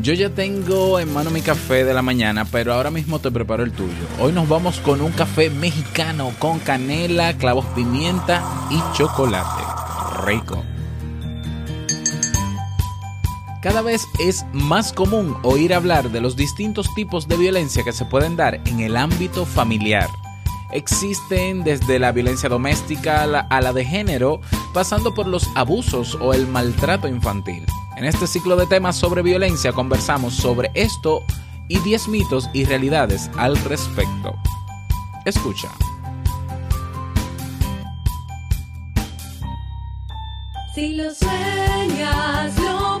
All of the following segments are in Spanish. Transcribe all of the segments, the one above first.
Yo ya tengo en mano mi café de la mañana, pero ahora mismo te preparo el tuyo. Hoy nos vamos con un café mexicano con canela, clavos pimienta y chocolate. Rico. Cada vez es más común oír hablar de los distintos tipos de violencia que se pueden dar en el ámbito familiar. Existen desde la violencia doméstica a la, de género, pasando por los abusos o el maltrato infantil. En este ciclo de temas sobre violencia conversamos sobre esto y 10 mitos y realidades al respecto. Escucha. Si lo sueñas, lo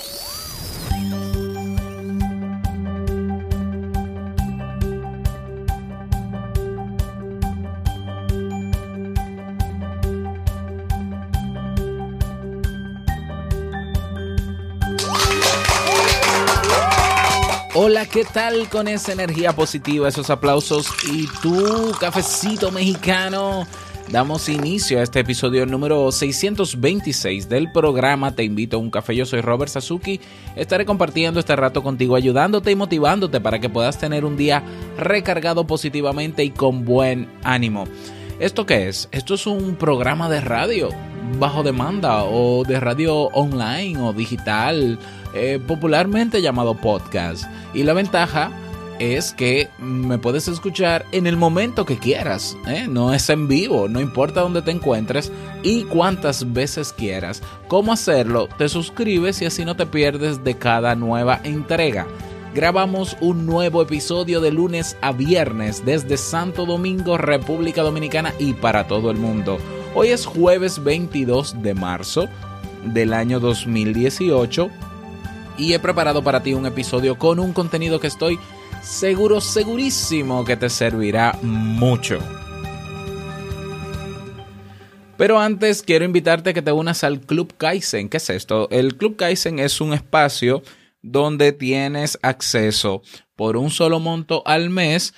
Hola, ¿qué tal con esa energía positiva, esos aplausos y tu cafecito mexicano? Damos inicio a este episodio número 626 del programa Te invito a un café. Yo soy Robert Sasuki. Estaré compartiendo este rato contigo, ayudándote y motivándote para que puedas tener un día recargado positivamente y con buen ánimo. ¿Esto qué es? Esto es un programa de radio bajo demanda o de radio online o digital, eh, popularmente llamado podcast. Y la ventaja es que me puedes escuchar en el momento que quieras. ¿eh? No es en vivo, no importa dónde te encuentres y cuántas veces quieras. ¿Cómo hacerlo? Te suscribes y así no te pierdes de cada nueva entrega. Grabamos un nuevo episodio de lunes a viernes desde Santo Domingo, República Dominicana y para todo el mundo. Hoy es jueves 22 de marzo del año 2018 y he preparado para ti un episodio con un contenido que estoy seguro, segurísimo que te servirá mucho. Pero antes quiero invitarte a que te unas al Club Kaizen. ¿Qué es esto? El Club Kaizen es un espacio donde tienes acceso por un solo monto al mes.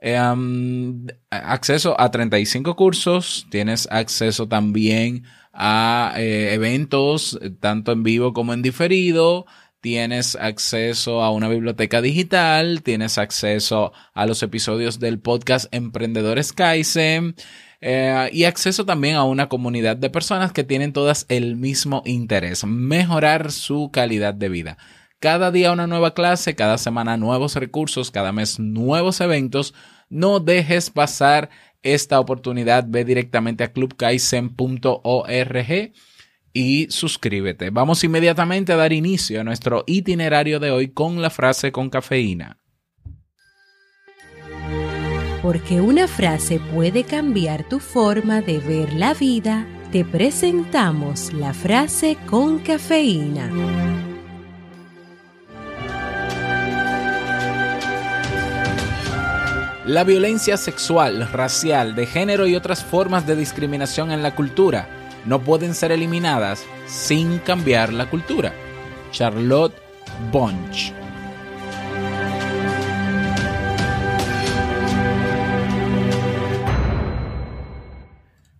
Em, acceso a 35 cursos, tienes acceso también a eh, eventos tanto en vivo como en diferido, tienes acceso a una biblioteca digital, tienes acceso a los episodios del podcast Emprendedores Kaizen eh, y acceso también a una comunidad de personas que tienen todas el mismo interés, mejorar su calidad de vida. Cada día una nueva clase, cada semana nuevos recursos, cada mes nuevos eventos. No dejes pasar esta oportunidad. Ve directamente a clubkaizen.org y suscríbete. Vamos inmediatamente a dar inicio a nuestro itinerario de hoy con la frase con cafeína. Porque una frase puede cambiar tu forma de ver la vida, te presentamos la frase con cafeína. La violencia sexual, racial, de género y otras formas de discriminación en la cultura no pueden ser eliminadas sin cambiar la cultura. Charlotte Bunch.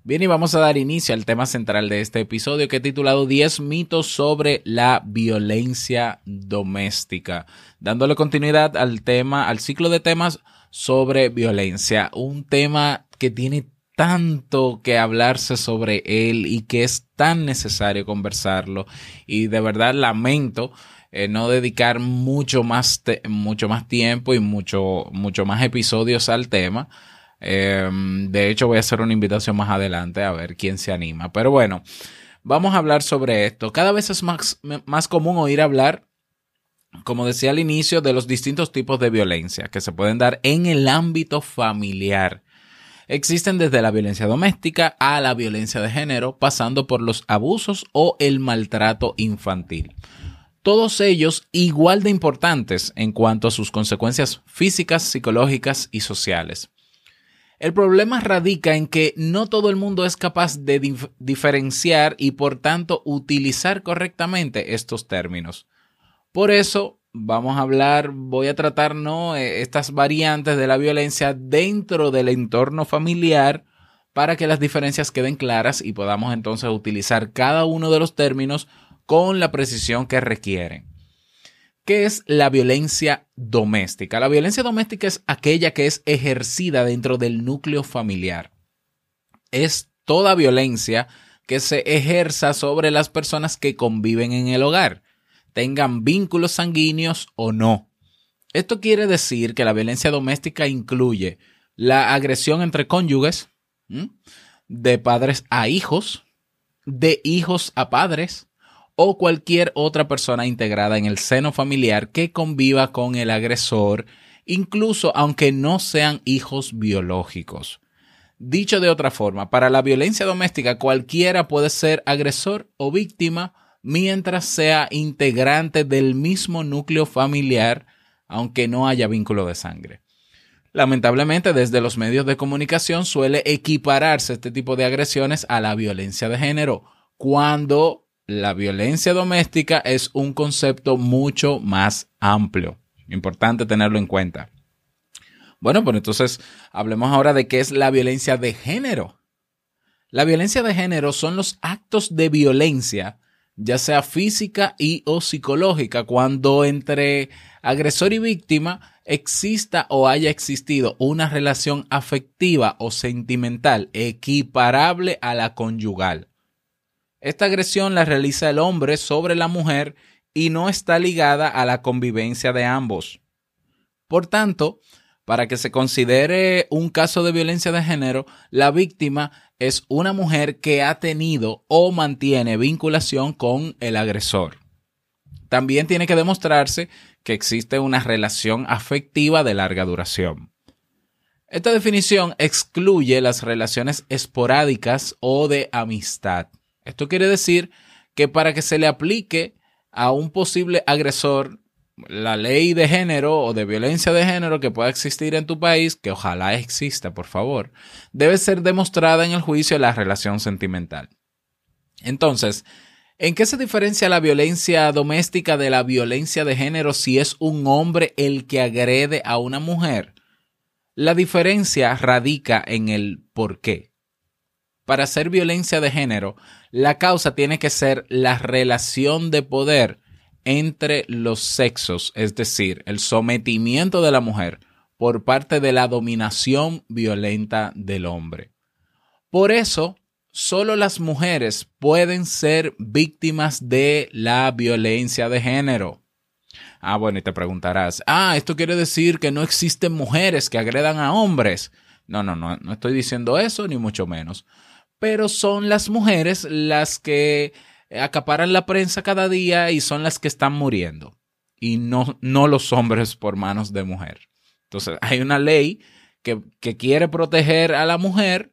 Bien, y vamos a dar inicio al tema central de este episodio que he titulado 10 mitos sobre la violencia doméstica, dándole continuidad al tema, al ciclo de temas sobre violencia, un tema que tiene tanto que hablarse sobre él y que es tan necesario conversarlo. Y de verdad lamento eh, no dedicar mucho más mucho más tiempo y mucho mucho más episodios al tema. Em, de hecho voy a hacer una invitación más adelante a ver quién se anima. Pero bueno vamos a hablar sobre esto. Cada vez es más, más común oír hablar como decía al inicio de los distintos tipos de violencia que se pueden dar en el ámbito familiar Existen desde la violencia doméstica a la violencia de género, pasando por los abusos o el maltrato infantil. Todos ellos igual de importantes en cuanto a sus consecuencias físicas, psicológicas y sociales. El problema radica en que no todo el mundo es capaz de diferenciar y por tanto utilizar correctamente estos términos. Por eso vamos a hablar, voy a tratar ¿no? E, estas variantes de la violencia dentro del entorno familiar para que las diferencias queden claras y podamos entonces utilizar cada uno de los términos con la precisión que requieren. ¿Qué es la violencia doméstica? La violencia doméstica es aquella que es ejercida dentro del núcleo familiar. Es toda violencia que se ejerza sobre las personas que conviven en el hogar, tengan vínculos sanguíneos o no. Esto quiere decir que la violencia doméstica incluye la agresión entre cónyuges, de padres a hijos, de hijos a padres, o cualquier otra persona integrada en el seno familiar que conviva con el agresor, incluso aunque no sean hijos biológicos. Dicho de otra forma, para la violencia doméstica cualquiera puede ser agresor o víctima mientras sea integrante del mismo núcleo familiar, aunque no haya vínculo de sangre. Lamentablemente, desde los medios de comunicación suele equipararse este tipo de agresiones a la violencia de género, cuando la violencia doméstica es un concepto mucho más amplio. Importante tenerlo en cuenta. Bueno, pues entonces hablemos ahora de qué es la violencia de género. La violencia de género son los actos de violencia, ya sea física y o psicológica, cuando entre agresor y víctima exista o haya existido una relación afectiva o sentimental equiparable a la conyugal. Esta agresión la realiza el hombre sobre la mujer y no está ligada a la convivencia de ambos. Por tanto, para que se considere un caso de violencia de género, la víctima es una mujer que ha tenido o mantiene vinculación con el agresor. También tiene que demostrarse que existe una relación afectiva de larga duración. Esta definición excluye las relaciones esporádicas o de amistad. Esto quiere decir que para que se le aplique a un posible agresor la ley de género o de violencia de género que pueda existir en tu país, que ojalá exista, por favor, debe ser demostrada en el juicio la relación sentimental. Entonces, ¿en qué se diferencia la violencia doméstica de la violencia de género si es un hombre el que agrede a una mujer? La diferencia radica en el por qué. Para hacer violencia de género, la causa tiene que ser la relación de poder entre los sexos, es decir, el sometimiento de la mujer por parte de la dominación violenta del hombre. Por eso, solo las mujeres pueden ser víctimas de la violencia de género. Ah, bueno, y te preguntarás, ah, esto quiere decir que no existen mujeres que agredan a hombres. No, no, no, no estoy diciendo eso, ni mucho menos pero son las mujeres las que acaparan la prensa cada día y son las que están muriendo y no, no los hombres por manos de mujer. Entonces, hay una ley que, quiere proteger a la mujer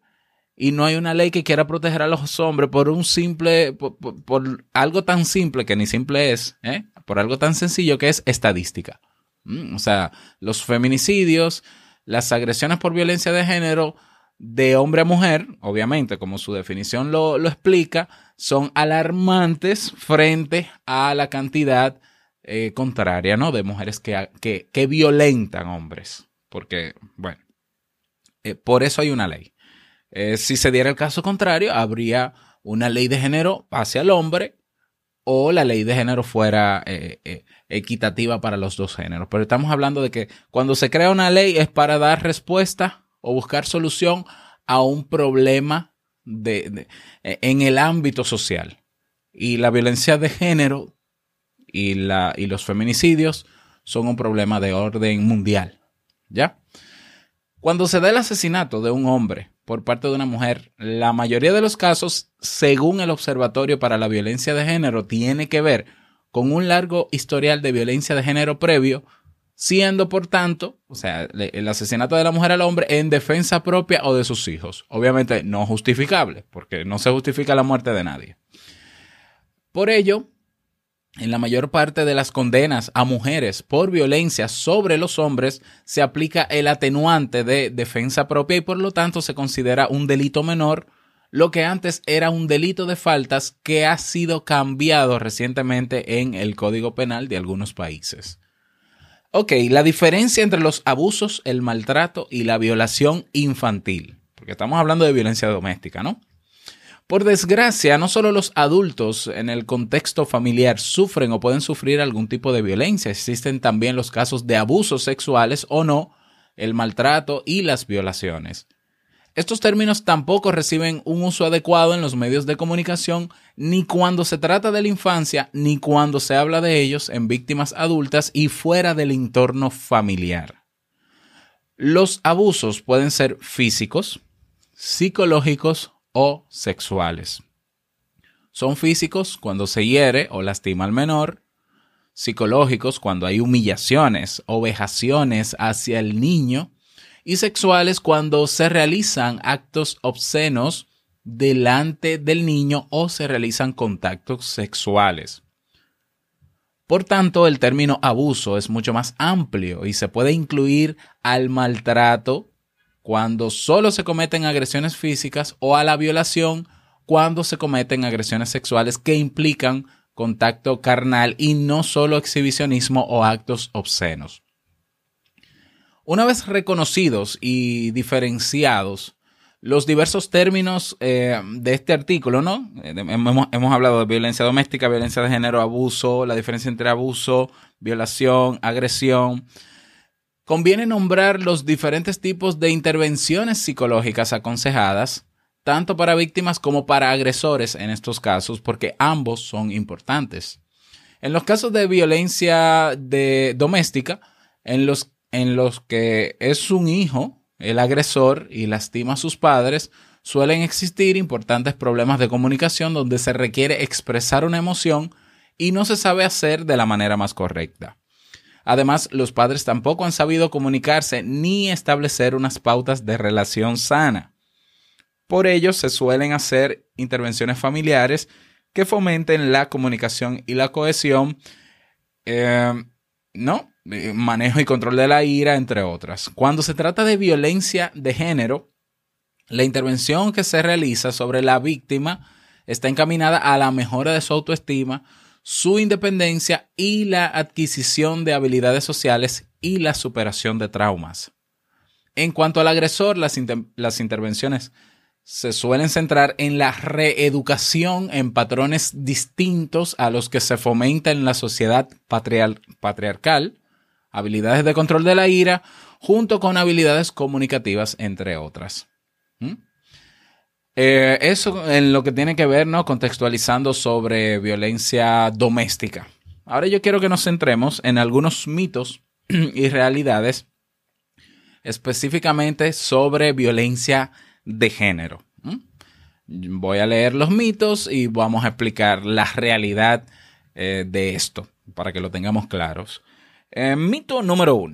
y no hay una ley que quiera proteger a los hombres por un simple, por, algo tan simple que ni simple es, ¿eh? por algo tan sencillo que es estadística. Mm, o sea, los feminicidios, las agresiones por violencia de género de hombre a mujer, obviamente, como su definición lo, explica, son alarmantes frente a la cantidad eh, contraria, ¿no? De mujeres que, que, violentan hombres. Porque, bueno, eh, por eso hay una ley. Eh, si se diera el caso contrario, habría una ley de género hacia el hombre o la ley de género fuera equitativa para los dos géneros. Pero estamos hablando de que cuando se crea una ley es para dar respuesta o buscar solución a un problema de, en el ámbito social. Y la violencia de género y, la, y los feminicidios son un problema de orden mundial. ¿Ya? Cuando se da el asesinato de un hombre por parte de una mujer, la mayoría de los casos, según el Observatorio para la Violencia de Género, tiene que ver con un largo historial de violencia de género previo siendo por tanto, o sea, el asesinato de la mujer al hombre en defensa propia o de sus hijos. Obviamente no justificable, porque no se justifica la muerte de nadie. Por ello, en la mayor parte de las condenas a mujeres por violencia sobre los hombres se aplica el atenuante de defensa propia y por lo tanto se considera un delito menor, lo que antes era un delito de faltas que ha sido cambiado recientemente en el Código Penal de algunos países. Ok, la diferencia entre los abusos, el maltrato y la violación infantil, porque estamos hablando de violencia doméstica, ¿no? Por desgracia, no solo los adultos en el contexto familiar sufren o pueden sufrir algún tipo de violencia, existen también los casos de abusos sexuales o no, el maltrato y las violaciones. Estos términos tampoco reciben un uso adecuado en los medios de comunicación, ni cuando se trata de la infancia, ni cuando se habla de ellos en víctimas adultas y fuera del entorno familiar. Los abusos pueden ser físicos, psicológicos o sexuales. Son físicos cuando se hiere o lastima al menor, psicológicos cuando hay humillaciones o vejaciones hacia el niño, y sexuales cuando se realizan actos obscenos delante del niño o se realizan contactos sexuales. Por tanto, el término abuso es mucho más amplio y se puede incluir al maltrato, cuando solo se cometen agresiones físicas o a la violación cuando se cometen agresiones sexuales que implican contacto carnal y no solo exhibicionismo o actos obscenos. Una vez reconocidos y diferenciados los diversos términos eh, de este artículo, ¿no? Eh, hemos, hemos, hablado de violencia doméstica, violencia de género, abuso, la diferencia entre abuso, violación, agresión, Conviene nombrar los diferentes tipos de intervenciones psicológicas aconsejadas, tanto para víctimas como para agresores en estos casos, porque ambos son importantes. En los casos de violencia de, doméstica, en los, en los que es un hijo el agresor y lastima a sus padres, suelen existir importantes problemas de comunicación donde se requiere expresar una emoción y no se sabe hacer de la manera más correcta. Además, los padres tampoco han sabido comunicarse ni establecer unas pautas de relación sana. Por ello, se suelen hacer intervenciones familiares que fomenten la comunicación y la cohesión, eh, ¿no? Manejo y control de la ira, entre otras. Cuando se trata de violencia de género, la intervención que se realiza sobre la víctima está encaminada a la mejora de su autoestima, su independencia y la adquisición de habilidades sociales y la superación de traumas. En cuanto al agresor, las, intervenciones se suelen centrar en la reeducación en patrones distintos a los que se fomenta en la sociedad patriarcal, habilidades de control de la ira, junto con habilidades comunicativas, entre otras. ¿Mm? Eh, eso en lo que tiene que ver, ¿no? Contextualizando sobre violencia doméstica. Ahora yo quiero que nos centremos en algunos mitos y realidades específicamente sobre violencia de género. Voy a leer los mitos y vamos a explicar la realidad eh, de esto para que lo tengamos claros. Eh, mito número uno.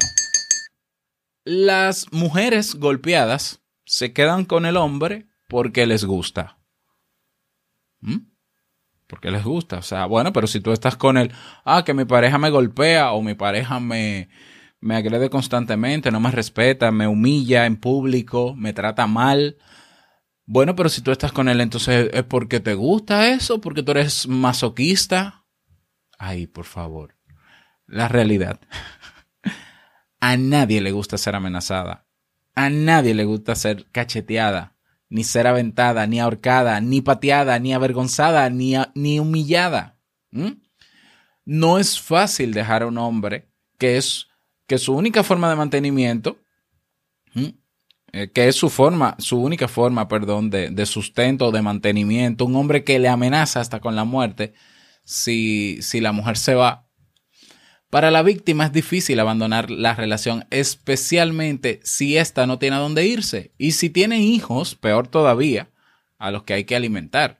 Las mujeres golpeadas se quedan con el hombre porque les gusta. ¿Mm? Porque les gusta. O sea, bueno, pero si tú estás con él, ah, que mi pareja me golpea o mi pareja me, me agrede constantemente, no me respeta, me humilla en público, me trata mal. Bueno, pero si tú estás con él, entonces es porque te gusta eso, porque tú eres masoquista. Ay, por favor. La realidad. A nadie le gusta ser amenazada. A nadie le gusta ser cacheteada ni ser aventada, ni ahorcada, ni pateada, ni avergonzada, ni, ni humillada. No es fácil dejar a un hombre que es que su única forma de mantenimiento, eh, que es su forma, su única forma, perdón, de, de sustento, de mantenimiento, un hombre que le amenaza hasta con la muerte si, si la mujer se va, para la víctima es difícil abandonar la relación, especialmente si ésta no tiene a dónde irse. Y si tiene hijos, peor todavía, a los que hay que alimentar.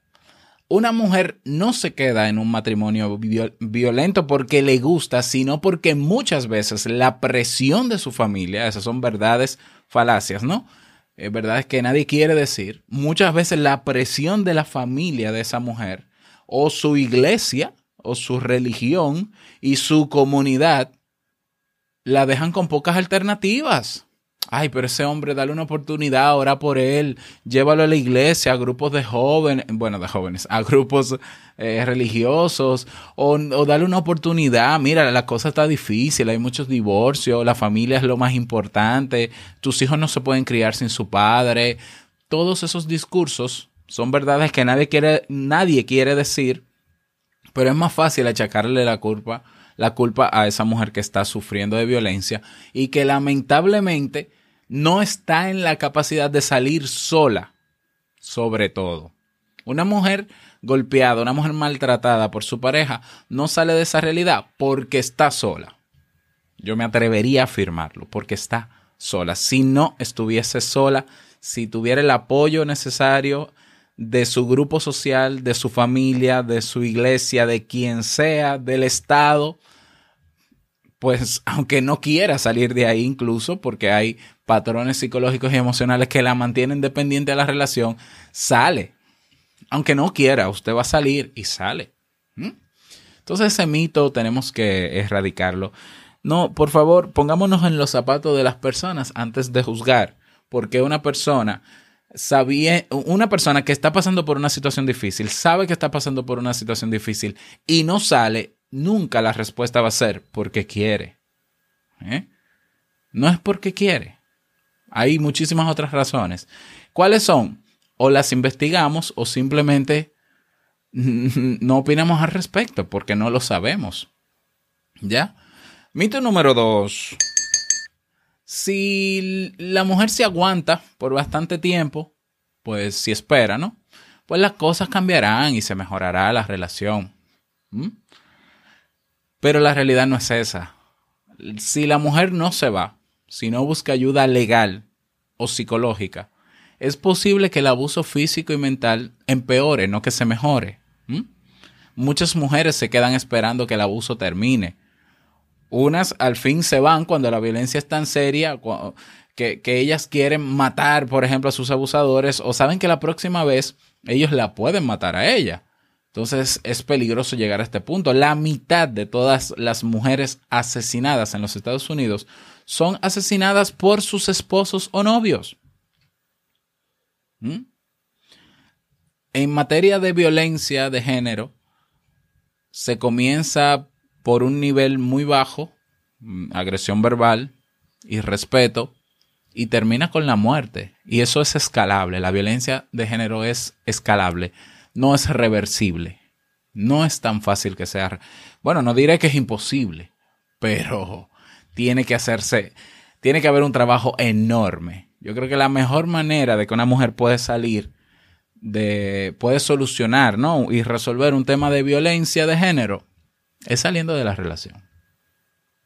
Una mujer no se queda en un matrimonio violento porque le gusta, sino porque muchas veces la presión de su familia, esas son verdades falacias, ¿no? Eh, verdades que nadie quiere decir. Muchas veces la presión de la familia de esa mujer o su iglesia o su religión y su comunidad la dejan con pocas alternativas. Ay, pero ese hombre, dale una oportunidad, ora por él, llévalo a la iglesia, a grupos de jóvenes, bueno, de jóvenes, a grupos eh, religiosos, o, o dale una oportunidad. Mira, la cosa está difícil, hay muchos divorcios, la familia es lo más importante, tus hijos no se pueden criar sin su padre. Todos esos discursos son verdades que nadie quiere, nadie quiere decir, pero es más fácil achacarle la culpa la culpa a esa mujer que está sufriendo de violencia y que lamentablemente no está en la capacidad de salir sola, sobre todo. Una mujer golpeada, una mujer maltratada por su pareja, no sale de esa realidad porque está sola. Yo me atrevería a afirmarlo, porque está sola. Si no estuviese sola, si tuviera el apoyo necesario de su grupo social, de su familia, de su iglesia, de quien sea, del Estado, pues aunque no quiera salir de ahí incluso, porque hay patrones psicológicos y emocionales que la mantienen dependiente de la relación, sale. Aunque no quiera, usted va a salir y sale. ¿Mm? Entonces ese mito tenemos que erradicarlo. No, por favor, pongámonos en los zapatos de las personas antes de juzgar, porque una persona sabía, una persona que está pasando por una situación difícil, sabe que está pasando por una situación difícil y no sale, nunca la respuesta va a ser porque quiere. ¿Eh? No es porque quiere. Hay muchísimas otras razones. ¿Cuáles son? O las investigamos o simplemente no opinamos al respecto porque no lo sabemos. ¿Ya? Mito número dos. Si la mujer se aguanta por bastante tiempo, pues si espera, ¿no? Pues las cosas cambiarán y se mejorará la relación. Pero la realidad no es esa. Si la mujer no se va, si no busca ayuda legal o psicológica, es posible que el abuso físico y mental empeore, no que se mejore. Muchas mujeres se quedan esperando que el abuso termine. Unas al fin se van cuando la violencia es tan seria que, que ellas quieren matar, por ejemplo, a sus abusadores o saben que la próxima vez ellos la pueden matar a ella. Entonces es peligroso llegar a este punto. La mitad de todas las mujeres asesinadas en los Estados Unidos son asesinadas por sus esposos o novios. ¿Mm? En materia de violencia de género, se comienza por un nivel muy bajo, mm, agresión verbal y respeto, y termina con la muerte. Y eso es escalable. La violencia de género es escalable no es reversible. No es tan fácil que sea. Bueno, no diré que es imposible, pero tiene que hacerse, tiene que haber un trabajo enorme. Yo creo que la mejor manera de que una mujer puede salir de, puede solucionar, ¿no? Y resolver un tema de violencia de género es saliendo de la relación.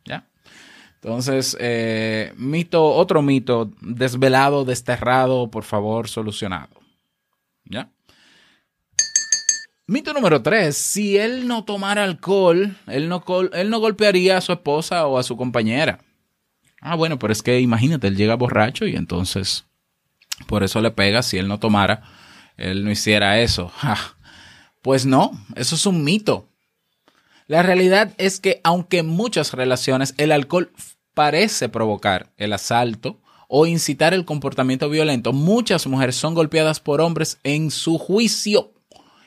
¿Ya? Entonces, eh, mito, otro mito, desvelado, desterrado, por favor, solucionado. ¿Ya? Mito número 3. Si él no tomara alcohol, él no, él no golpearía a su esposa o a su compañera. Ah, bueno, pero es que imagínate, él llega borracho y entonces por eso le pega. Si él no tomara, él no hiciera eso. Pues no, eso es un mito. La realidad es que aunque en muchas relaciones el alcohol parece provocar el asalto o incitar el comportamiento violento, muchas mujeres son golpeadas por hombres en su juicio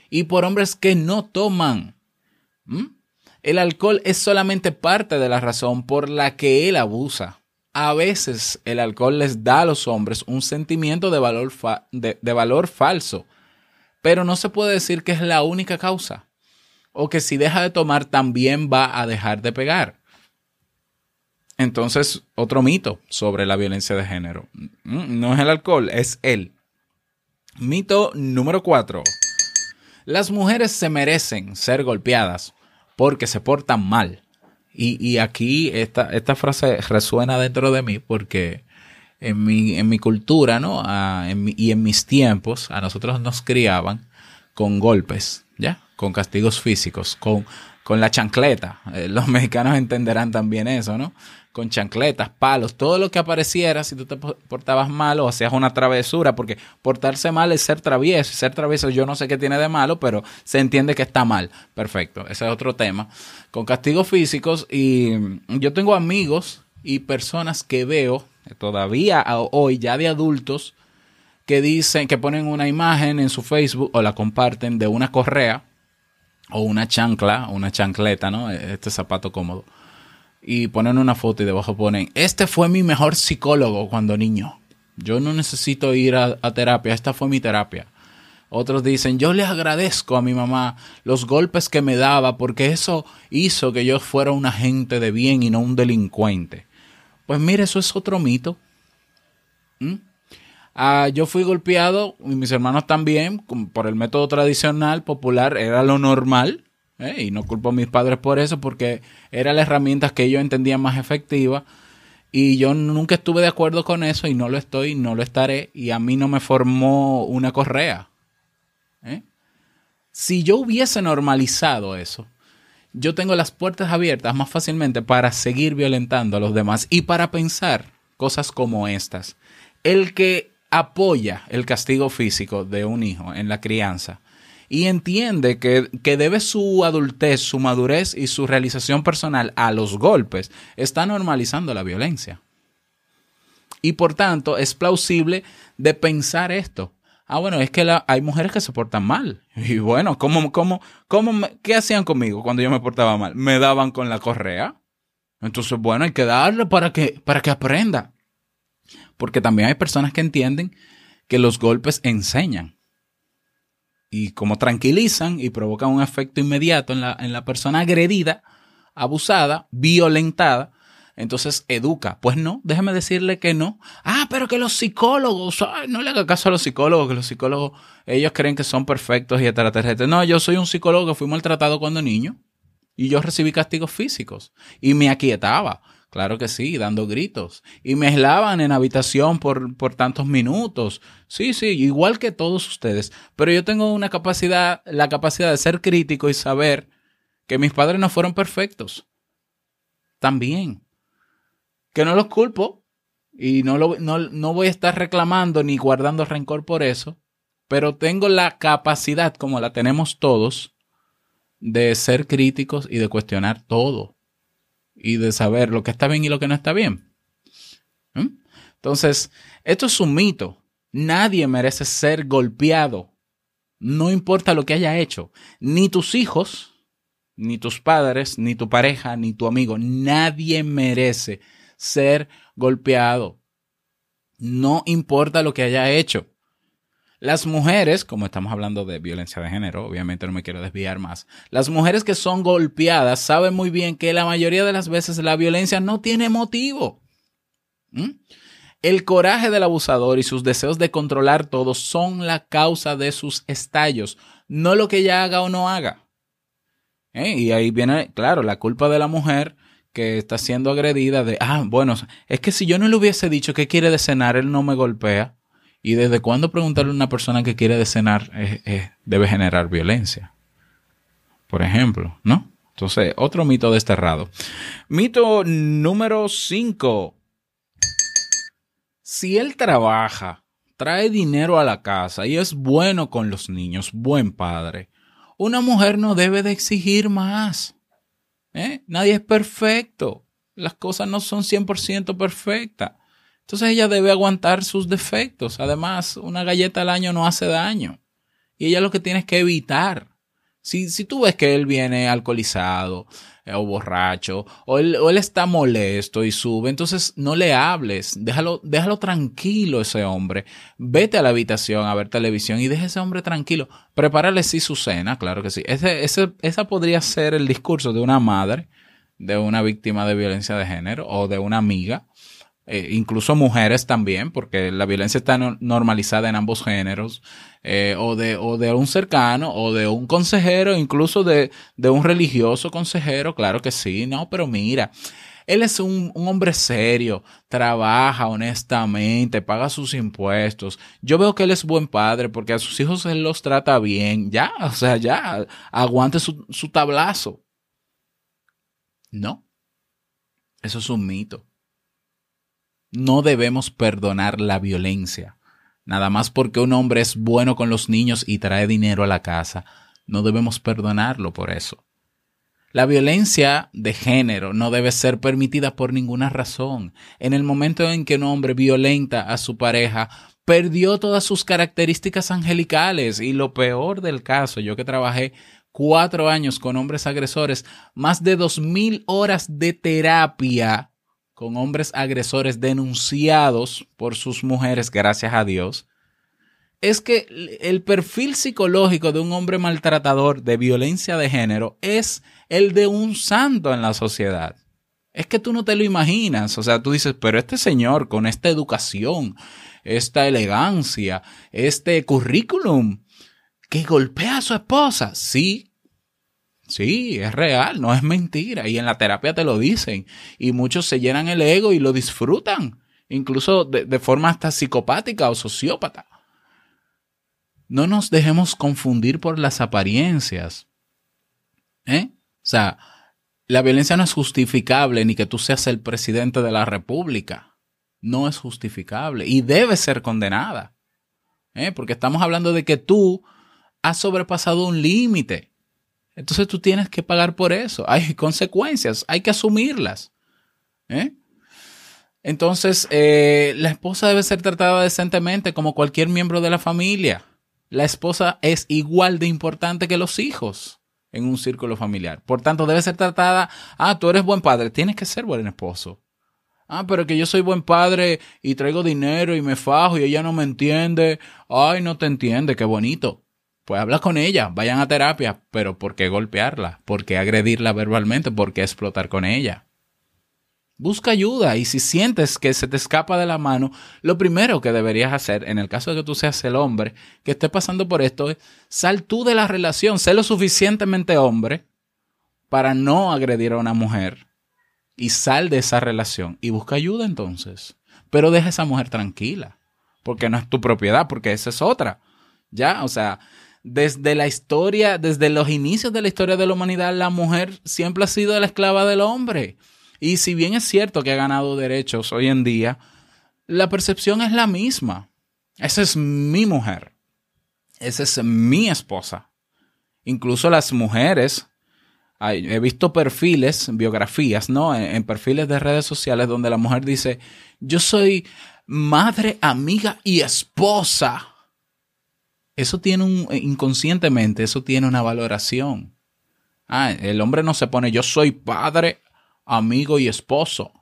y por hombres que no toman. ¿Mm? El alcohol es solamente parte de la razón por la que él abusa. A veces el alcohol les da a los hombres un sentimiento de valor, de, de valor falso, pero no se puede decir que es la única causa o que si deja de tomar también va a dejar de pegar. Entonces, otro mito sobre la violencia de género. Mm, no es el alcohol, es él. Mito número cuatro. Las mujeres se merecen ser golpeadas porque se portan mal. Y, aquí esta, esta, frase resuena dentro de mí porque en mi, en mi cultura ¿no? y en mis tiempos a nosotros nos criaban con golpes, ¿ya? Con castigos físicos, con, con la chancleta. Eh, los mexicanos entenderán también eso, ¿no? Con chancletas, palos, todo lo que apareciera si tú te portabas mal o hacías una travesura, porque portarse mal es ser travieso. Ser travieso yo no sé qué tiene de malo, pero se entiende que está mal. Perfecto, ese es otro tema. Con castigos físicos y yo tengo amigos y personas que veo todavía hoy ya de adultos que dicen que ponen una imagen en su Facebook o la comparten de una correa o una chancla, una chancleta, ¿no? Este zapato cómodo. Y ponen una foto y debajo ponen, este fue mi mejor psicólogo cuando niño. Yo no necesito ir a, terapia, esta fue mi terapia. Otros dicen, yo le agradezco a mi mamá los golpes que me daba porque eso hizo que yo fuera un agente de bien y no un delincuente. Pues mire, eso es otro mito. ¿Mm? Ah, yo fui golpeado, y mis hermanos también, por el método tradicional, popular, era lo normal. ¿eh? Y no culpo a mis padres por eso, porque era la herramienta que ellos entendían más efectiva. Y yo nunca estuve de acuerdo con eso y no lo estoy, no lo estaré. Y a mí no me formó una correa. ¿eh? Si yo hubiese normalizado eso, yo tengo las puertas abiertas más fácilmente para seguir violentando a los demás y para pensar cosas como estas. El que apoya el castigo físico de un hijo en la crianza y entiende que, debe su adultez, su madurez y su realización personal a los golpes, está normalizando la violencia. Y por tanto, es plausible de pensar esto. Ah, bueno, es que hay mujeres que se portan mal. Y bueno, ¿cómo, cómo, cómo ¿qué hacían conmigo cuando yo me portaba mal? Me daban con la correa. Entonces, bueno, hay que darle para que, para que aprenda. Porque también hay personas que entienden que los golpes enseñan. Y como tranquilizan y provocan un efecto inmediato en la, en la persona agredida, abusada, violentada, entonces educa. Pues no, déjeme decirle que no. Ah, pero que los psicólogos, no le haga caso a los psicólogos, que los psicólogos, ellos creen que son perfectos y extraterrestres. No, yo soy un psicólogo que fui maltratado cuando niño y yo recibí castigos físicos y me aquietaba. Claro que sí, dando gritos. Y me aislaban en habitación por, por tantos minutos. Sí, sí, igual que todos ustedes. Pero yo tengo una capacidad, la capacidad de ser crítico y saber que mis padres no fueron perfectos. También. Que no los culpo y no, lo, no, no voy a estar reclamando ni guardando rencor por eso. Pero tengo la capacidad, como la tenemos todos, de ser críticos y de cuestionar todo y de saber lo que está bien y lo que no está bien. ¿Mm? Entonces, esto es un mito. Nadie merece ser golpeado. No importa lo que haya hecho. Ni tus hijos, ni tus padres, ni tu pareja, ni tu amigo. Nadie merece ser golpeado. No importa lo que haya hecho. Las mujeres, como estamos hablando de violencia de género, obviamente no me quiero desviar más, las mujeres que son golpeadas saben muy bien que la mayoría de las veces la violencia no tiene motivo. ¿Mm? El coraje del abusador y sus deseos de controlar todo son la causa de sus estallos, no lo que ella haga o no haga. ¿Eh? Y ahí viene, claro, la culpa de la mujer que está siendo agredida de, ah, bueno, es que si yo no le hubiese dicho qué quiere de cenar, él no me golpea. ¿Y desde cuándo preguntarle a una persona que quiere de cenar debe generar violencia? Por ejemplo, ¿no? Entonces, otro mito desterrado. Mito número 5. Si él trabaja, trae dinero a la casa y es bueno con los niños, buen padre, una mujer no debe de exigir más. ¿Eh? Nadie es perfecto. Las cosas no son 100% perfectas. Entonces ella debe aguantar sus defectos. Además, una galleta al año no hace daño. Y ella lo que tiene es que evitar. Si, si tú ves que él viene alcoholizado eh, o borracho, o él, o él, está molesto y sube, entonces no le hables, déjalo, déjalo tranquilo ese hombre. Vete a la habitación a ver televisión y deja ese hombre tranquilo. Prepárale sí su cena, claro que sí. Ese, ese, esa podría ser el discurso de una madre, de una víctima de violencia de género o de una amiga eh, incluso mujeres también, porque la violencia está normalizada en ambos géneros, eh, o, de, o de un cercano, o de un consejero, incluso de, de un religioso consejero, claro que sí, no, pero mira, Él es un, un, hombre serio, trabaja honestamente, paga sus impuestos. Yo veo que él es buen padre porque a sus hijos él los trata bien. Ya, o sea, ya, aguante su, su tablazo. No, eso es un mito. No debemos perdonar la violencia. Nada más porque un hombre es bueno con los niños y trae dinero a la casa, no debemos perdonarlo por eso. La violencia de género no debe ser permitida por ninguna razón. En el momento en que un hombre violenta a su pareja, perdió todas sus características angelicales y lo peor del caso, yo que trabajé cuatro años con hombres agresores, más de dos mil horas de terapia con hombres agresores denunciados por sus mujeres, gracias a Dios, es que el perfil psicológico de un hombre maltratador de violencia de género es el de un santo en la sociedad. Es que tú no te lo imaginas. O sea, tú dices, pero este señor con esta educación, esta elegancia, este currículum, que golpea a su esposa. Sí, sí, es real, no es mentira. Y en la terapia te lo dicen. Y muchos se llenan el ego y lo disfrutan, incluso de, de forma hasta psicopática o sociópata. No nos dejemos confundir por las apariencias. ¿Eh? O sea, la violencia no es justificable ni que tú seas el presidente de la República. No es justificable y debe ser condenada. ¿Eh? Porque estamos hablando de que tú has sobrepasado un límite. Entonces tú tienes que pagar por eso. Hay consecuencias, hay que asumirlas. ¿Eh? Entonces, eh, la esposa debe ser tratada decentemente como cualquier miembro de la familia la esposa es igual de importante que los hijos en un círculo familiar. Por tanto, debe ser tratada, ah, tú eres buen padre, tienes que ser buen esposo. Ah, pero que yo soy buen padre y traigo dinero y me fajo y ella no me entiende. Ay, no te entiende, qué bonito. Pues habla con ella, vayan a terapia, pero ¿por qué golpearla? ¿Por qué agredirla verbalmente? ¿Por qué explotar con ella? Busca ayuda y si sientes que se te escapa de la mano, lo primero que deberías hacer, en el caso de que tú seas el hombre que esté pasando por esto, es sal tú de la relación, sé lo suficientemente hombre para no agredir a una mujer y sal de esa relación y busca ayuda entonces. Pero deja a esa mujer tranquila, porque no es tu propiedad, porque esa es otra. Ya, o sea, desde la historia, desde los inicios de la historia de la humanidad, la mujer siempre ha sido la esclava del hombre. Y si bien es cierto que ha ganado derechos hoy en día, la percepción es la misma. Esa es mi mujer. Esa es mi esposa. Incluso las mujeres, he visto perfiles, biografías, ¿no? En, perfiles de redes sociales donde la mujer dice, yo soy madre, amiga y esposa. Eso tiene un, inconscientemente, eso tiene una valoración. Ah, el hombre no se pone, yo soy padre, amigo y esposo.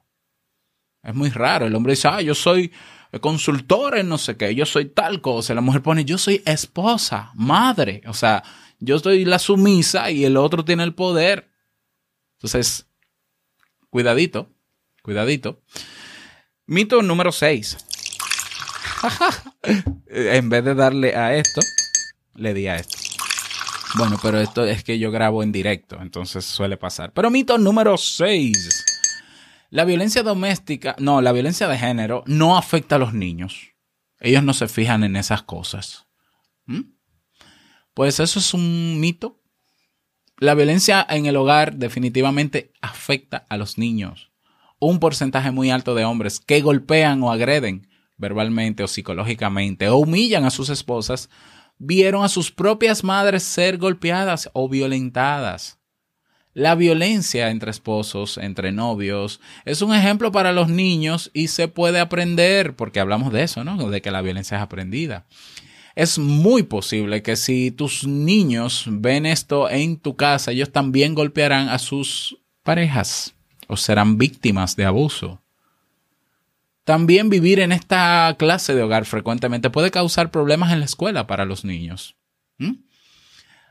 Es muy raro. El hombre dice, ah, yo soy consultor en no sé qué, yo soy tal cosa. La mujer pone, yo soy esposa, madre. O sea, yo soy la sumisa y el otro tiene el poder. Entonces, cuidadito, cuidadito. Mito número 6. en vez de darle a esto, le di a esto. Bueno, pero esto es que yo grabo en directo, entonces suele pasar. Pero mito número 6. La violencia doméstica, no, la violencia de género no afecta a los niños. Ellos no se fijan en esas cosas. ¿Mm? Pues eso es un mito. La violencia en el hogar definitivamente afecta a los niños. Un porcentaje muy alto de hombres que golpean o agreden verbalmente o psicológicamente o humillan a sus esposas vieron a sus propias madres ser golpeadas o violentadas. La violencia entre esposos, entre novios, es un ejemplo para los niños y se puede aprender, porque hablamos de eso, ¿no? De que la violencia es aprendida. Es muy posible que si tus niños ven esto en tu casa, ellos también golpearán a sus parejas o serán víctimas de abuso. También vivir en esta clase de hogar frecuentemente puede causar problemas en la escuela para los niños.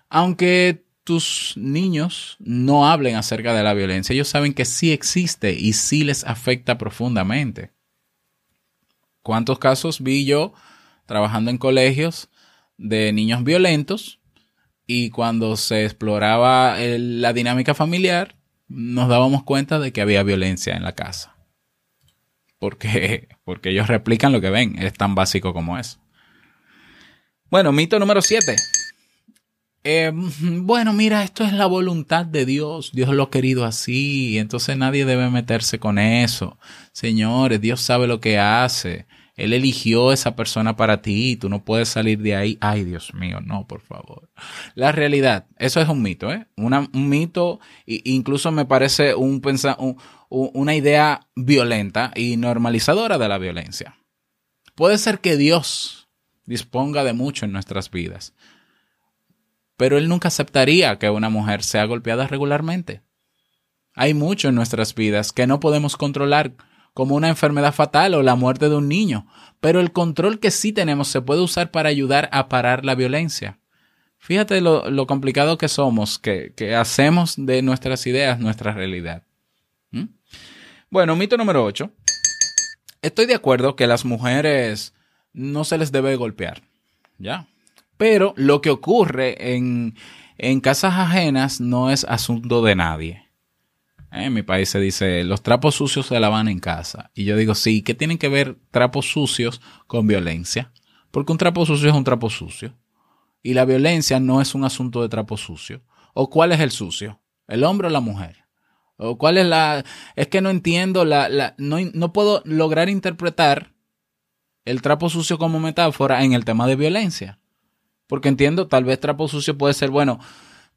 Aunque tus niños no hablen acerca de la violencia, ellos saben que sí existe y sí les afecta profundamente. ¿Cuántos casos vi yo trabajando en colegios de niños violentos y cuando se exploraba la dinámica familiar, nos dábamos cuenta de que había violencia en la casa. Porque, porque ellos replican lo que ven, es tan básico como eso. Bueno, mito número 7. Eh, bueno, mira, esto es la voluntad de Dios. Dios lo ha querido así. Entonces nadie debe meterse con eso. Señores, Dios sabe lo que hace. Él eligió esa persona para ti. Tú no puedes salir de ahí. Ay, Dios mío, no, por favor. La realidad, eso es un mito, ¿eh? un mito, incluso me parece un, una idea violenta y normalizadora de la violencia. Puede ser que Dios disponga de mucho en nuestras vidas pero él nunca aceptaría que una mujer sea golpeada regularmente. Hay mucho en nuestras vidas que no podemos controlar, como una enfermedad fatal o la muerte de un niño, pero el control que sí tenemos se puede usar para ayudar a parar la violencia. Fíjate lo, complicado que somos, que, hacemos de nuestras ideas nuestra realidad. Bueno, mito número 8. Estoy de acuerdo que las mujeres no se les debe golpear. ¿Ya? Pero lo que ocurre en, casas ajenas no es asunto de nadie. En mi país se dice, los trapos sucios se lavan en casa. Y yo digo, sí, ¿qué tienen que ver trapos sucios con violencia? Porque un trapo sucio es un trapo sucio. Y la violencia no es un asunto de trapo sucio. ¿O cuál es el sucio? ¿El hombre o la mujer? ¿O cuál es la...? Es que no entiendo, la, la, no, no puedo lograr interpretar el trapo sucio como metáfora en el tema de violencia. Porque entiendo, tal vez trapo sucio puede ser, bueno,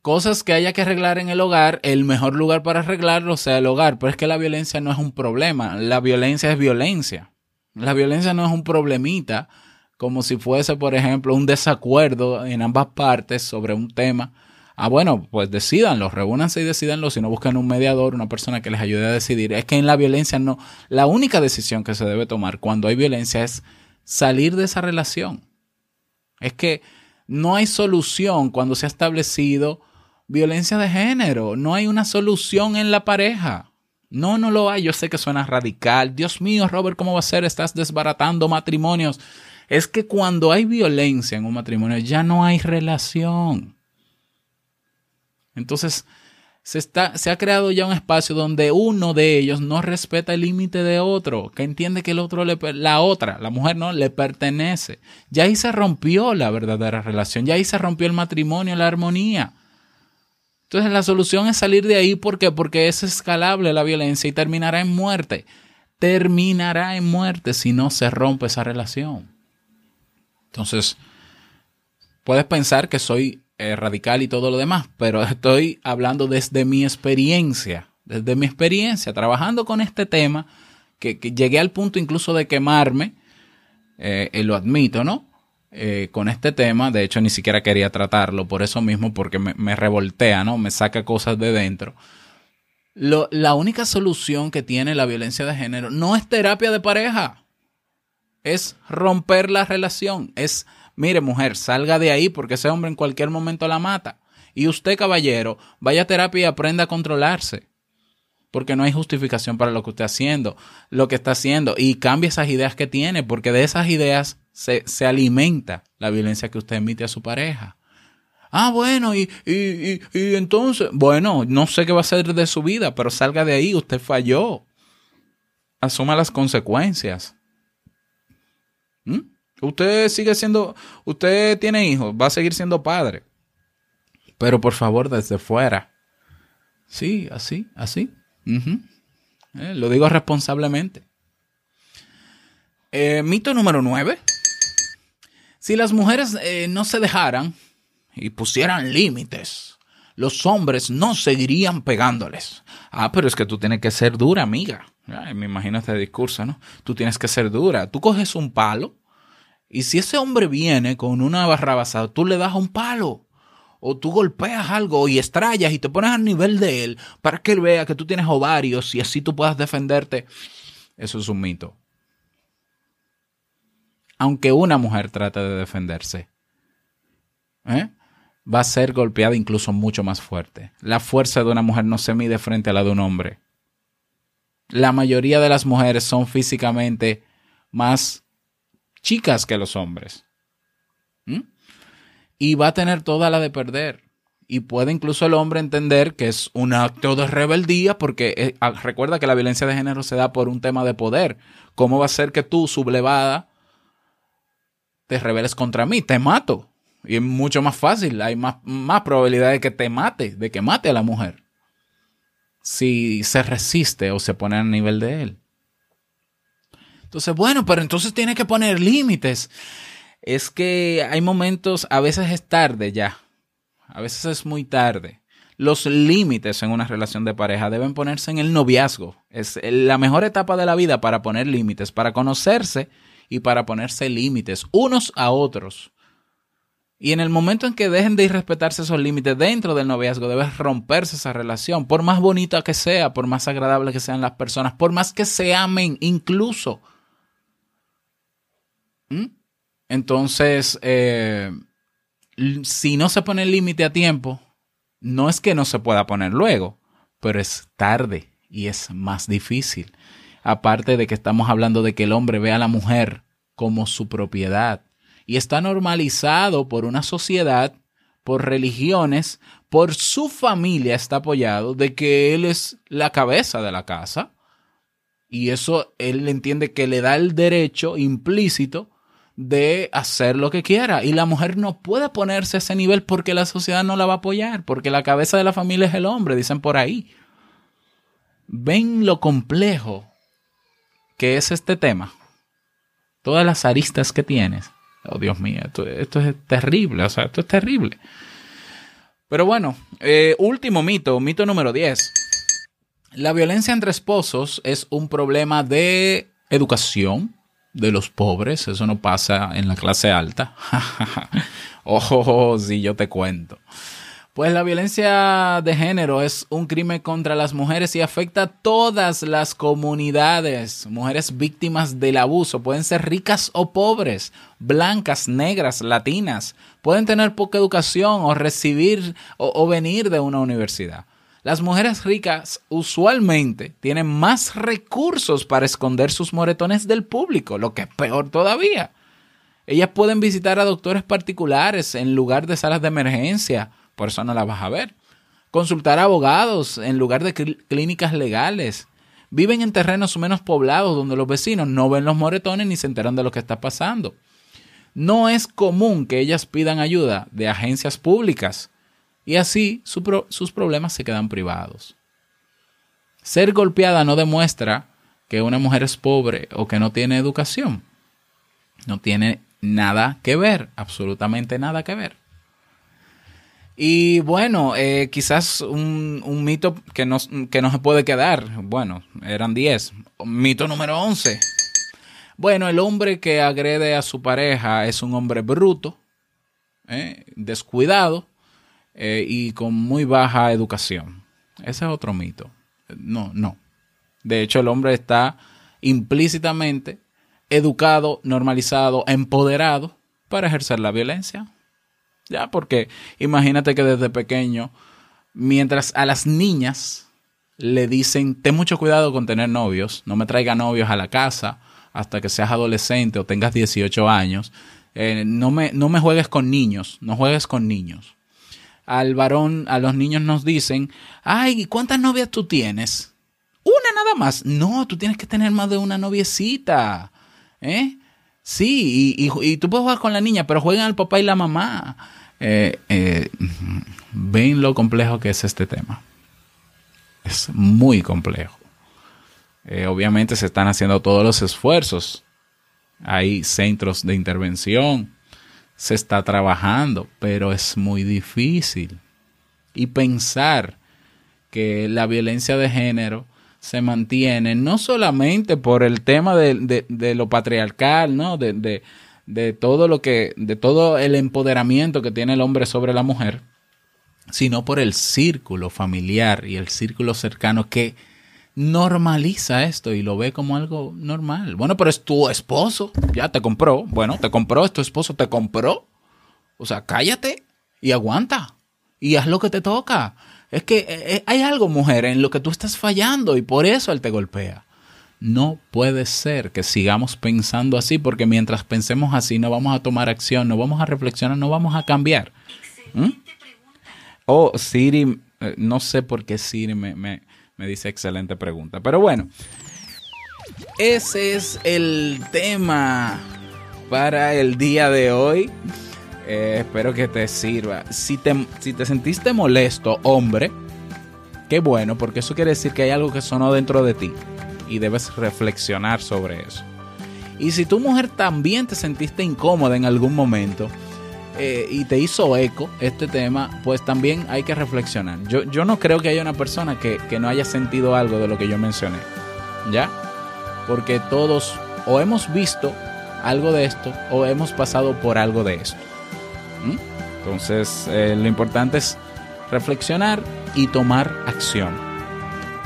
cosas que haya que arreglar en el hogar, el mejor lugar para arreglarlo sea el hogar. Pero es que la violencia no es un problema, la violencia es violencia. La violencia no es un problemita, como si fuese, por ejemplo, un desacuerdo en ambas partes sobre un tema. Ah, bueno, pues decidanlo, reúnanse y decidanlo, si no buscan un mediador, una persona que les ayude a decidir. Es que en la violencia no, la única decisión que se debe tomar cuando hay violencia es salir de esa relación. Es que no hay solución cuando se ha establecido violencia de género. No hay una solución en la pareja. No, no lo hay. Yo sé que suena radical. Dios mío, Robert, ¿cómo va a ser? Estás desbaratando matrimonios. Es que cuando hay violencia en un matrimonio ya no hay relación. Entonces, se, está, se ha creado ya un espacio donde uno de ellos no respeta el límite de otro, que entiende que el otro, le, la otra, la mujer no, le pertenece. Ya ahí se rompió la verdadera relación, ya ahí se rompió el matrimonio, la armonía. Entonces la solución es salir de ahí ¿por qué? porque es escalable la violencia y terminará en muerte. Terminará en muerte si no se rompe esa relación. Entonces, puedes pensar que soy eh, radical y todo lo demás, pero estoy hablando desde mi experiencia, desde mi experiencia, trabajando con este tema, que, llegué al punto incluso de quemarme, eh, lo admito, ¿no? Eh, con este tema, de hecho ni siquiera quería tratarlo por eso mismo, porque me, revoltea, ¿no? Me saca cosas de dentro. la única solución que tiene la violencia de género no es terapia de pareja, es romper la relación, es mire mujer, salga de ahí porque ese hombre en cualquier momento la mata. Y usted, caballero, vaya a terapia y aprenda a controlarse. Porque no hay justificación para lo que usted está haciendo, lo que está haciendo. Y cambie esas ideas que tiene, porque de esas ideas se, se alimenta la violencia que usted emite a su pareja. Ah, bueno, y, y, y, y, entonces, bueno, no sé qué va a ser de su vida, pero salga de ahí, usted falló. Asuma las consecuencias. ¿Mm? Usted sigue siendo, usted tiene hijos, va a seguir siendo padre. Pero por favor, desde fuera. Sí, así, así. Eh, lo digo responsablemente. Eh, mito número 9. Si las mujeres eh, no se dejaran y pusieran límites, los hombres no seguirían pegándoles. Ah, pero es que tú tienes que ser dura, amiga. me imagino este discurso, ¿no? Tú tienes que ser dura. Tú coges un palo y si ese hombre viene con una barra basada, tú le das un palo. O tú golpeas algo y estrellas y te pones al nivel de él para que él vea que tú tienes ovarios y así tú puedas defenderte. Eso es un mito. Aunque una mujer trate de defenderse, ¿eh? va a ser golpeada incluso mucho más fuerte. La fuerza de una mujer no se mide frente a la de un hombre. La mayoría de las mujeres son físicamente más chicas que los hombres. Y va a tener toda la de perder. y puede incluso el hombre entender que es un acto de rebeldía porque eh, ah, recuerda que la violencia de género se da por un tema de poder. ¿Cómo va a ser que tú, sublevada, te rebeles contra mí? Te mato. Y es mucho más fácil, hay más, más probabilidad de que te mate, de que mate a la mujer. Si se resiste o se pone a nivel de él. Entonces, bueno, pero entonces tiene que poner límites. Es que hay momentos, a veces es tarde ya a veces es muy tarde. Los límites en una relación de pareja deben ponerse en el noviazgo. Es la mejor etapa de la vida para poner límites, para conocerse y para ponerse límites unos a otros. Y en el momento en que dejen de irrespetarse esos límites dentro del noviazgo, debe romperse esa relación, por más bonita que sea, por más agradable que sean las personas, por más que se amen incluso. ¿Mm? Entonces, eh, si no se pone el límite a tiempo, no es que no se pueda poner luego, pero es tarde y es más difícil. Aparte de que estamos hablando de que el hombre ve a la mujer como su propiedad y está normalizado por una sociedad, por religiones, por su familia está apoyado de que él es la cabeza de la casa y eso él entiende que le da el derecho implícito de hacer lo que quiera. Y la mujer no puede ponerse a ese nivel porque la sociedad no la va a apoyar, porque la cabeza de la familia es el hombre, dicen por ahí. Ven lo complejo que es este tema. Todas las aristas que tienes. Oh, Dios mío, esto, es terrible, o sea, esto es terrible. Pero bueno, eh, último mito, mito número 10. La violencia entre esposos es un problema de educación, de los pobres, eso no pasa en la clase alta. Ojo, si yo te cuento. Pues la violencia de género es un crimen contra las mujeres y afecta a todas las comunidades. Mujeres víctimas del abuso pueden ser ricas o pobres, blancas, negras, latinas. Pueden tener poca educación o recibir o, o venir de una universidad. Las mujeres ricas usualmente tienen más recursos para esconder sus moretones del público, lo que es peor todavía. Ellas pueden visitar a doctores particulares en lugar de salas de emergencia, por eso no las vas a ver. Consultar a abogados en lugar de clínicas legales. Viven en terrenos menos poblados donde los vecinos no ven los moretones ni se enteran de lo que está pasando. No es común que ellas pidan ayuda de agencias públicas y así sus problemas se quedan privados. Ser golpeada no demuestra que una mujer es pobre o que no tiene educación. No tiene nada que ver, absolutamente nada que ver. Y bueno, eh, quizás un, mito que no, que se puede quedar. Bueno, eran 10. Mito número 11. Bueno, el hombre que agrede a su pareja es un hombre bruto, eh, descuidado, eh, y con muy baja educación. Ese es otro mito. No, no. De hecho, el hombre está implícitamente educado, normalizado, empoderado para ejercer la violencia. Ya, porque imagínate que desde pequeño, mientras a las niñas le dicen, ten mucho cuidado con tener novios, no me traiga novios a la casa hasta que seas adolescente o tengas 18 años, eh, no, me, no me juegues con niños, no juegues con niños al varón, a los niños nos dicen, ay, ¿cuántas novias tú tienes? Una nada más. No, tú tienes que tener más de una noviecita. ¿Eh? Sí, y, tú puedes jugar con la niña, pero juegan al papá y la mamá. Eh, eh, ven lo complejo que es este tema. Es muy complejo. Eh, obviamente se están haciendo todos los esfuerzos. Hay centros de intervención, se está trabajando, pero es muy difícil. Y pensar que la violencia de género se mantiene no solamente por el tema de, lo patriarcal, ¿no? De, de, todo lo que, de todo el empoderamiento que tiene el hombre sobre la mujer, sino por el círculo familiar y el círculo cercano que normaliza esto y lo ve como algo normal. Bueno, pero es tu esposo, ya te compró. Bueno, te compró, es tu esposo, te compró. O sea, cállate y aguanta y haz lo que te toca. Es que eh, eh, hay algo, mujer, en lo que tú estás fallando y por eso él te golpea. No puede ser que sigamos pensando así porque mientras pensemos así no vamos a tomar acción, no vamos a reflexionar, no vamos a cambiar. ¿Mm? Oh, Siri, eh, no sé por qué Siri me, me, me dice excelente pregunta. Pero bueno, ese es el tema para el día de hoy. Eh, espero que te sirva. Si te, si te sentiste molesto, hombre, qué bueno, porque eso quiere decir que hay algo que sonó dentro de ti y debes reflexionar sobre eso. Y si tu mujer también te sentiste incómoda en algún momento eh, y te hizo eco este tema, pues también hay que reflexionar. Yo, yo no creo que haya una persona que, que no haya sentido algo de lo que yo mencioné. ¿Ya? Porque todos o hemos visto algo de esto o hemos pasado por algo de esto. Entonces, eh, lo importante es reflexionar y tomar acción.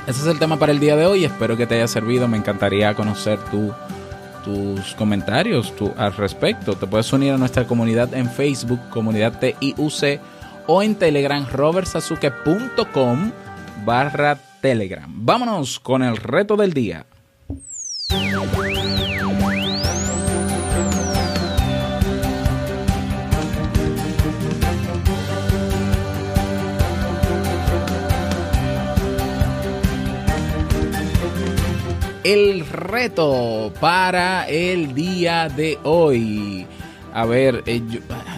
Ese es el tema para el día de hoy. Espero que te haya servido. Me encantaría conocer tu, tus comentarios al respecto. Te puedes unir a nuestra comunidad en Facebook, comunidad TIUC, o en Telegram, robertsazuke.com barra Telegram. Vámonos con el reto del día. El reto para el día de hoy. A ver, eh,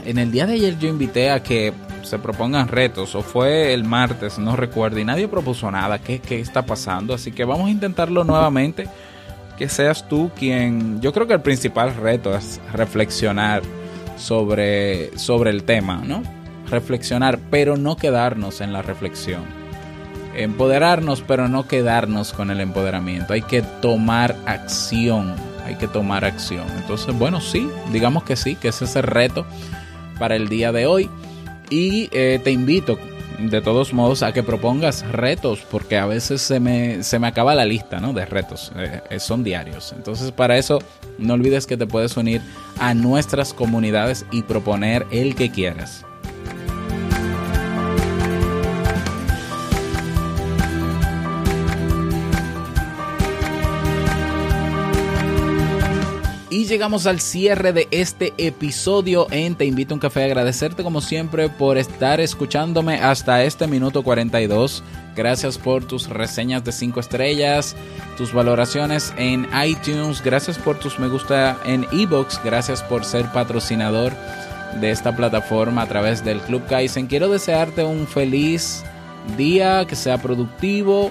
en el día de ayer yo invité a que se propongan retos, o fue el martes, no recuerdo, y nadie propuso nada. ¿Qué, qué está pasando? Así que vamos a intentarlo nuevamente. Que seas tú quien. Yo creo que el principal reto es reflexionar sobre, sobre el tema, ¿no? Reflexionar, pero no quedarnos en la reflexión empoderarnos, pero no quedarnos con el empoderamiento. Hay que tomar acción. Hay que tomar acción. Entonces, bueno, sí, digamos que sí, que ese es el reto para el día de hoy. Y eh, te invito, de todos modos, a que propongas retos, porque a veces se me, se me acaba la lista ¿no? de retos. Eh, eh, son diarios. Entonces, para eso, no olvides que te puedes unir a nuestras comunidades y proponer el que quieras. Llegamos al cierre de este episodio en Te invito a un café. Agradecerte como siempre por estar escuchándome hasta este minuto 42. Gracias por tus reseñas de 5 estrellas, tus valoraciones en iTunes. Gracias por tus me gusta en ebooks. Gracias por ser patrocinador de esta plataforma a través del Club Kaizen. Quiero desearte un feliz día, que sea productivo.